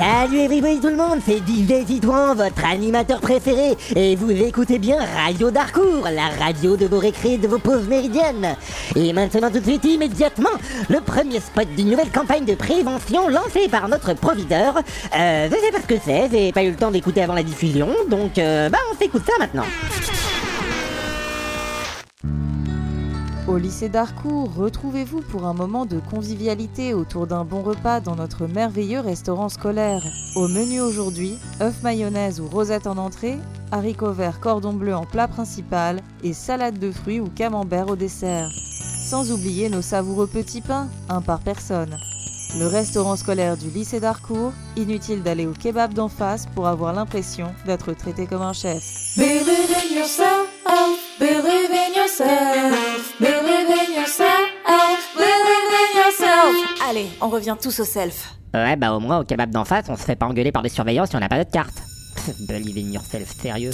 Salut everybody tout le monde, c'est DJ votre animateur préféré, et vous écoutez bien Radio Darkour, la radio de vos récrés, de vos pauses méridiennes. Et maintenant tout de suite, immédiatement, le premier spot d'une nouvelle campagne de prévention lancée par notre provideur. Euh, je sais pas ce que c'est, j'ai pas eu le temps d'écouter avant la diffusion, donc euh, bah on s'écoute ça maintenant. Au lycée d'Harcourt, retrouvez-vous pour un moment de convivialité autour d'un bon repas dans notre merveilleux restaurant scolaire. Au menu aujourd'hui, œufs mayonnaise ou rosette en entrée, haricots verts cordon bleu en plat principal et salade de fruits ou camembert au dessert. Sans oublier nos savoureux petits pains, un par personne. Le restaurant scolaire du lycée d'Harcourt, inutile d'aller au kebab d'en face pour avoir l'impression d'être traité comme un chef. Allez, on revient tous au self. Ouais bah au moins au kebab d'en face, on se fait pas engueuler par des surveillants si on n'a pas notre carte. Believe in yourself, sérieux.